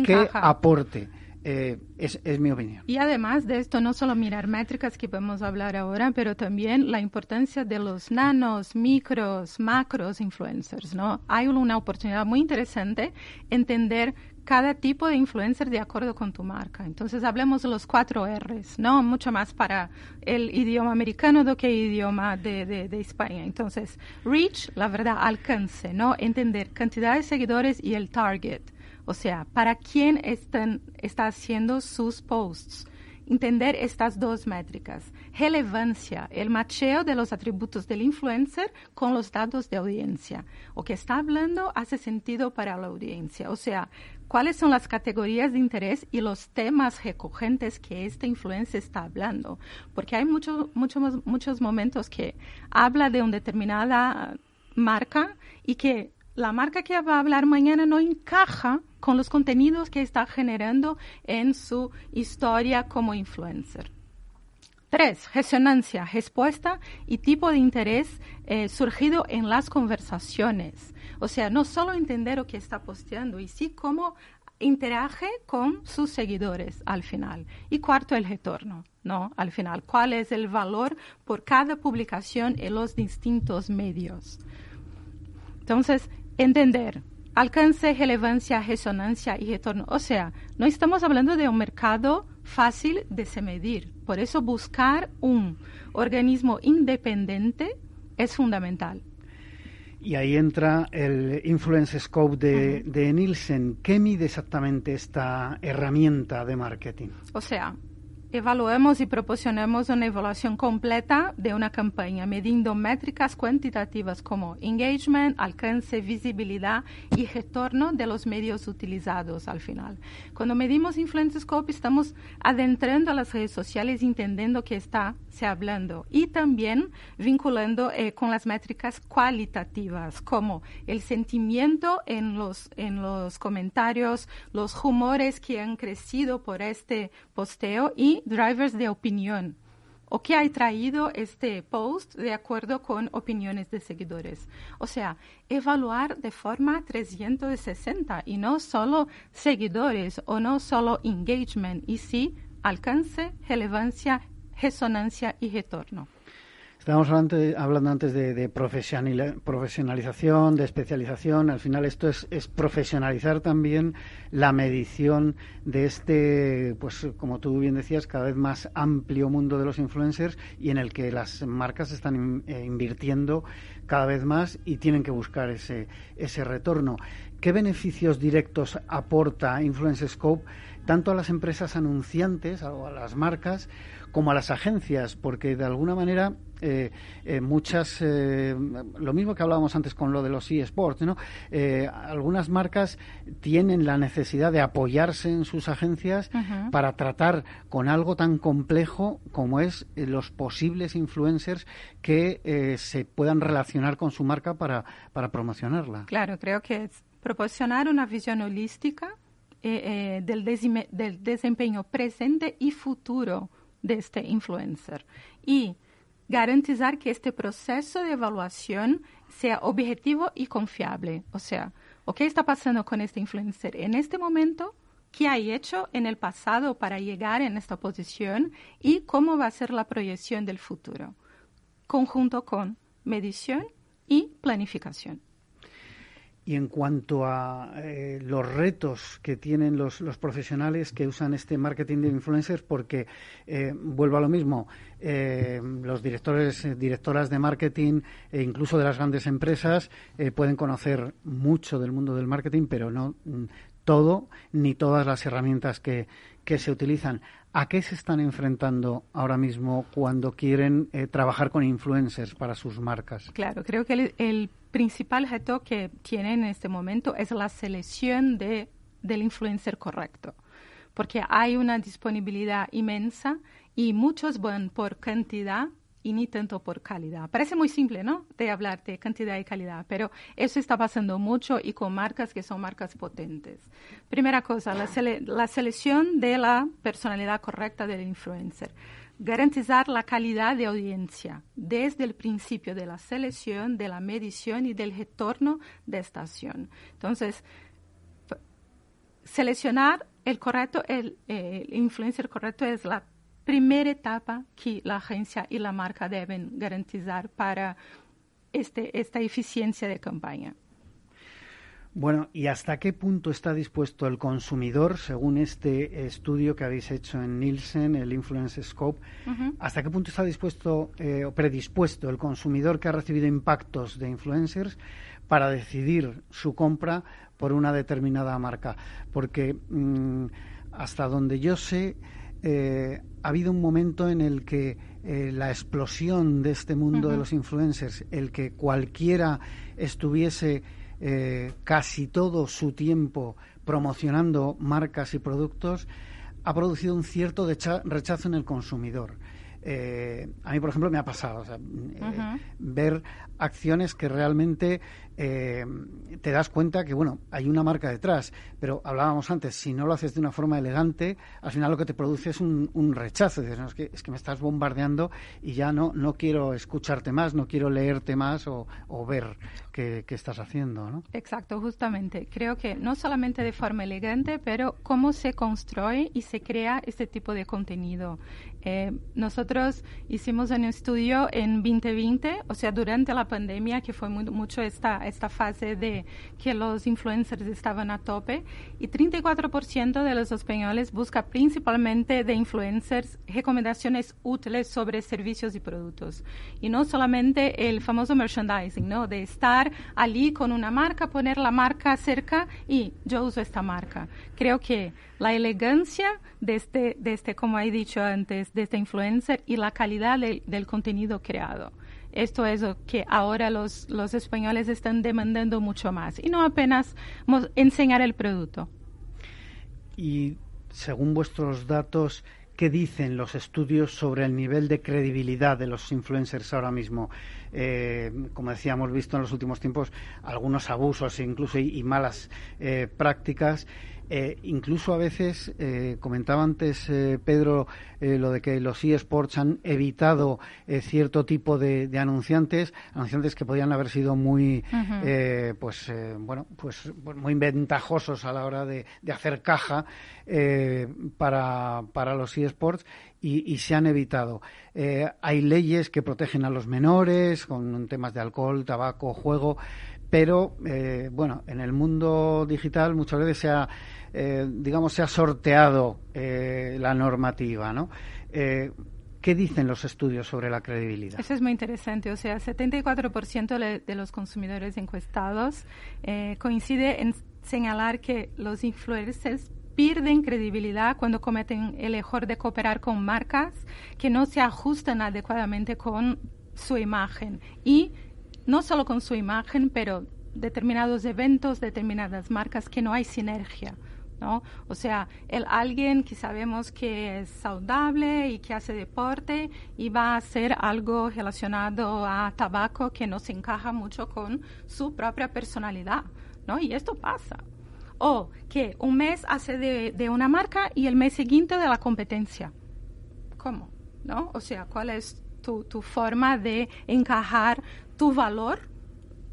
que aporte. Eh, es, mi opinión. Y además de esto, no solo mirar métricas que podemos hablar ahora, pero también la importancia de los nanos, micros, macros influencers, ¿no? Hay una oportunidad muy interesante entender cada tipo de influencer de acuerdo con tu marca. Entonces, hablemos de los cuatro R's, ¿no? Mucho más para el idioma americano que el idioma de, de, España. Entonces, reach, la verdad, alcance, ¿no? Entender cantidad de seguidores y el target. O sea, para quién está haciendo sus posts. Entender estas dos métricas. Relevancia, el macheo de los atributos del influencer con los datos de audiencia. O que está hablando hace sentido para la audiencia. O sea, cuáles son las categorías de interés y los temas recurrentes que este influencer está hablando. Porque hay muchos muchos muchos momentos que habla de una determinada marca y que la marca que va a hablar mañana no encaja con los contenidos que está generando en su historia como influencer. Tres, resonancia, respuesta y tipo de interés eh, surgido en las conversaciones. O sea, no solo entender lo que está posteando, y sí cómo interage con sus seguidores al final. Y cuarto, el retorno, ¿no? Al final, cuál es el valor por cada publicación en los distintos medios. Entonces, entender alcance, relevancia, resonancia y retorno. O sea, no estamos hablando de un mercado fácil de se medir. Por eso buscar un organismo independiente es fundamental. Y ahí entra el Influence Scope de, de Nielsen. ¿Qué mide exactamente esta herramienta de marketing? O sea, evaluamos y proporcionamos una evaluación completa de una campaña, midiendo métricas cuantitativas como engagement, alcance, visibilidad y retorno de los medios utilizados al final. Cuando medimos Influence Scope, estamos adentrando a las redes sociales, entendiendo qué está se hablando y también vinculando eh, con las métricas cualitativas, como el sentimiento en los, en los comentarios, los rumores que han crecido por este posteo y drivers de opinión o que ha traído este post de acuerdo con opiniones de seguidores. O sea, evaluar de forma 360 y no solo seguidores o no solo engagement, y sí alcance, relevancia, resonancia y retorno. Estábamos hablando antes de, profesionalización, de especialización. Al final esto es, profesionalizar también la medición de este, pues como tú bien decías, cada vez más amplio mundo de los influencers y en el que las marcas están eh, invirtiendo cada vez más y tienen que buscar ese, ese retorno. ¿Qué beneficios directos aporta Influence Scope tanto a las empresas anunciantes o a las marcas como a las agencias? Porque de alguna manera eh, eh, muchas, eh, lo mismo que hablábamos antes con lo de los eSports, ¿no? algunas marcas tienen la necesidad de apoyarse en sus agencias para tratar con algo tan complejo como es los posibles influencers que se puedan relacionar con su marca para, para promocionarla. Claro, creo que es proporcionar una visión holística del, del desempeño presente y futuro de este influencer. Y garantizar que este proceso de evaluación sea objetivo y confiable. O sea, ¿o qué está pasando con este influencer en este momento? ¿Qué ha hecho en el pasado para llegar en esta posición? ¿Y cómo va a ser la proyección del futuro? Conjunto con medición y planificación. Y en cuanto a eh, los retos que tienen los, los, profesionales que usan este marketing de influencers, porque eh, vuelvo a lo mismo, eh, los directores, directoras de marketing e incluso de las grandes empresas pueden conocer mucho del mundo del marketing, pero no mm, todo ni todas las herramientas que, que se utilizan. ¿A qué se están enfrentando ahora mismo cuando quieren trabajar con influencers para sus marcas? Claro, creo que el, el principal reto que tienen en este momento es la selección de, del influencer correcto, porque hay una disponibilidad inmensa y muchos van por cantidad y ni tanto por calidad. Parece muy simple, ¿no? De hablar de cantidad y calidad, pero eso está pasando mucho y con marcas que son marcas potentes. Primera cosa, la selección de la personalidad correcta del influencer garantizar la calidad de audiencia desde el principio de la selección, de la medición y del retorno de estación. Entonces, seleccionar el correcto, el, influencer correcto es la primera etapa que la agencia y la marca deben garantizar para este, esta eficiencia de campaña. Bueno, ¿y hasta qué punto está dispuesto el consumidor, según este estudio que habéis hecho en Nielsen, el Influence Scope, hasta qué punto está dispuesto eh, o predispuesto el consumidor que ha recibido impactos de influencers para decidir su compra por una determinada marca? Porque mm, hasta donde yo sé, eh, ha habido un momento en el que eh, la explosión de este mundo de los influencers, el que cualquiera estuviese eh, casi todo su tiempo promocionando marcas y productos, ha producido un cierto rechazo en el consumidor. Eh, a mí, por ejemplo, me ha pasado eh, ver acciones que realmente eh, te das cuenta que, bueno, hay una marca detrás, pero hablábamos antes, si no lo haces de una forma elegante, al final lo que te produce es un, rechazo. Es, que, es que me estás bombardeando y ya no, no quiero escucharte más, no quiero leerte más o, ver qué, estás haciendo, ¿no? Exacto, justamente. Creo que no solamente de forma elegante, pero cómo se construye y se crea este tipo de contenido. Eh, nosotros hicimos un estudio en 2020, o sea, durante la pandemia, que fue muy, mucho esta esta fase de que los influencers estaban a tope y 34% de los españoles busca principalmente de influencers recomendaciones útiles sobre servicios y productos. Y no solamente el famoso merchandising, ¿no? De estar allí con una marca, poner la marca cerca y yo uso esta marca. Creo que la elegancia de este, de este como he dicho antes, de este influencer y la calidad del contenido creado. Esto es lo que ahora los, los españoles están demandando mucho más y no apenas enseñar el producto. Y según vuestros datos, ¿qué dicen los estudios sobre el nivel de credibilidad de los influencers ahora mismo? Eh, como decíamos, visto en los últimos tiempos algunos abusos incluso y, malas eh, prácticas. Eh, incluso a veces, eh, comentaba antes eh, Pedro lo de que los eSports han evitado cierto tipo de, anunciantes, anunciantes que podían haber sido muy, pues, bueno, pues muy ventajosos a la hora de, hacer caja para, para los eSports y, y, se han evitado. hay leyes que protegen a los menores con temas de alcohol, tabaco, juego pero eh, bueno, en el mundo digital muchas veces se ha, eh, digamos, se ha sorteado eh, la normativa, ¿no? ¿Qué dicen los estudios sobre la credibilidad? Eso es muy interesante. O sea, 74% de los consumidores encuestados coincide en señalar que los influencers pierden credibilidad cuando cometen el error de cooperar con marcas que no se ajustan adecuadamente con su imagen y no solo con su imagen, pero determinados eventos, determinadas marcas que no hay sinergia. ¿no? O sea, el alguien que sabemos que es saludable y que hace deporte y va a hacer algo relacionado a tabaco que no se encaja mucho con su propia personalidad, ¿no? Y esto pasa. O que un mes hace de, de una marca y el mes siguiente de la competencia. ¿Cómo? ¿No? O sea, ¿cuál es tu, tu forma de encajar tu valor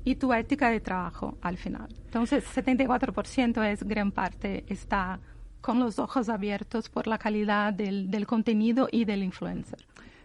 y tu ética de trabajo al final. Entonces, 74% es gran parte, está con los ojos abiertos por la calidad del, del contenido y del influencer.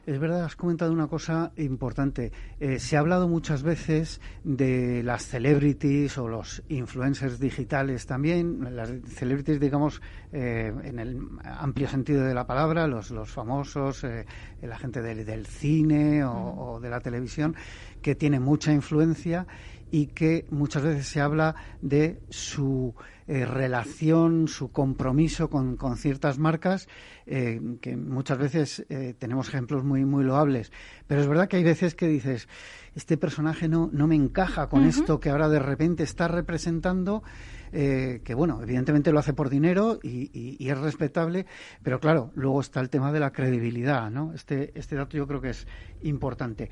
Es verdad, has comentado una cosa importante. Eh, se ha hablado muchas veces de las celebrities o los influencers digitales también, las celebrities, digamos, eh, en el amplio sentido de la palabra, los, los famosos, eh, la gente del, del cine o, o, de la televisión, que tiene mucha influencia y que muchas veces se habla de su eh, relación, su compromiso con, con ciertas marcas, eh, que muchas veces eh, tenemos ejemplos muy, muy loables. Pero es verdad que hay veces que dices, este personaje no, no me encaja con esto que ahora de repente está representando. que bueno, evidentemente lo hace por dinero y, y, es respetable, pero claro, luego está el tema de la credibilidad, ¿no? Este, este dato yo creo que es importante.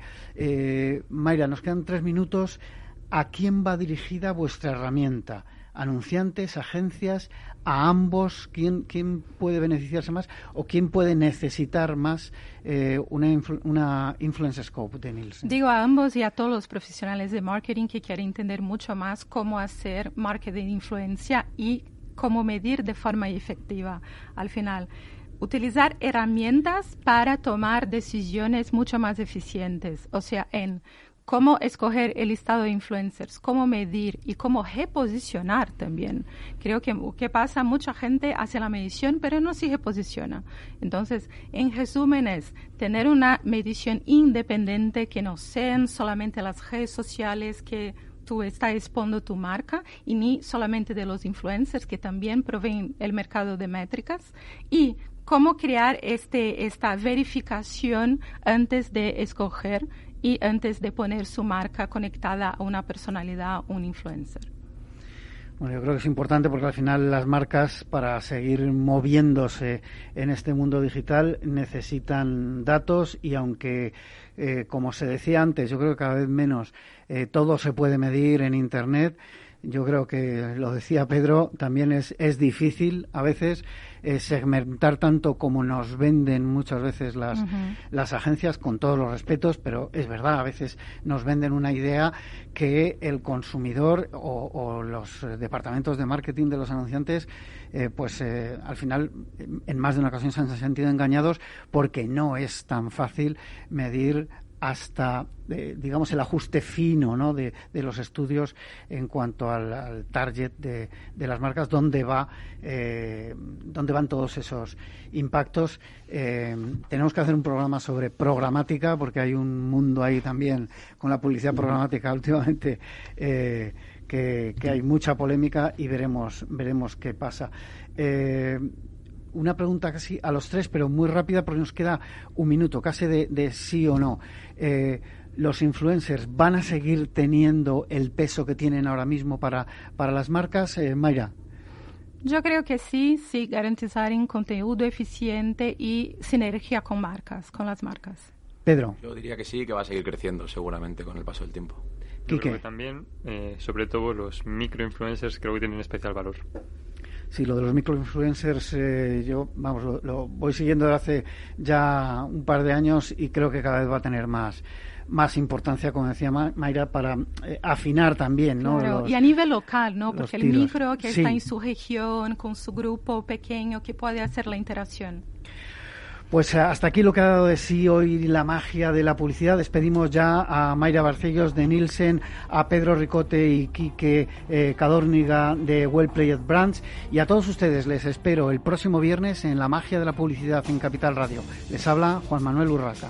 Mayra, nos quedan tres minutos. ¿A quién va dirigida vuestra herramienta? Anunciantes, agencias, a ambos, ¿quién, quién puede beneficiarse más o quién puede necesitar más eh, una, una influence scope de Nielsen? Digo a ambos y a todos los profesionales de marketing que quieren entender mucho más cómo hacer marketing influencia y cómo medir de forma efectiva al final utilizar herramientas para tomar decisiones mucho más eficientes, o sea, en cómo escoger el listado de influencers, cómo medir y cómo reposicionar también. Creo que, que pasa, mucha gente hace la medición, pero no se reposiciona. Entonces, en resumen es tener una medición independiente que no sean solamente las redes sociales que tú estás exponiendo tu marca y ni solamente de los influencers que también proveen el mercado de métricas y cómo crear este, esta verificación antes de escoger y antes de poner su marca conectada a una personalidad, un influencer. Bueno, yo creo que es importante porque al final las marcas para seguir moviéndose en este mundo digital necesitan datos y aunque, eh, como se decía antes, yo creo que cada vez menos eh, todo se puede medir en Internet, yo creo que lo decía Pedro, también es, es difícil a veces eh, segmentar tanto como nos venden muchas veces las, las agencias, con todos los respetos, pero es verdad, a veces nos venden una idea que el consumidor o, los departamentos de marketing de los anunciantes, eh, pues eh, al final, en más de una ocasión se han sentido engañados porque no es tan fácil medir hasta, eh, digamos, el ajuste fino ¿no? de, los estudios en cuanto al, target de, las marcas, dónde, va, eh, dónde van todos esos impactos. Eh, tenemos que hacer un programa sobre programática, porque hay un mundo ahí también con la publicidad programática últimamente. Que, que, hay mucha polémica y veremos veremos qué pasa una pregunta casi a los tres, pero muy rápida porque nos queda un minuto, casi de, sí o no. Eh, ¿Los influencers van a seguir teniendo el peso que tienen ahora mismo para, para las marcas? Eh, Mayra. Yo creo que sí, sí, garantizar un contenido eficiente y sinergia con marcas, con las marcas. Pedro. Yo diría que sí, que va a seguir creciendo seguramente con el paso del tiempo. Yo creo que también, eh, sobre todo los microinfluencers, creo que tienen especial valor. Sí, lo de los microinfluencers, eh, yo, vamos, lo, voy siguiendo desde hace ya un par de años y creo que cada vez va a tener más más importancia, como decía Mayra, para eh, afinar también, ¿no? y a nivel local, ¿no? Porque el micro que está en su región, con su grupo pequeño, que puede hacer la interacción. Pues eh, hasta aquí lo que ha dado de sí hoy la magia de la publicidad. Despedimos ya a Mayra Barcellos de Nielsen, a Pedro Ricote y Quique eh, Cadórniga de Well Played Brands y a todos ustedes les espero el próximo viernes en la magia de la publicidad en Capital Radio. Les habla Juan Manuel Urraca.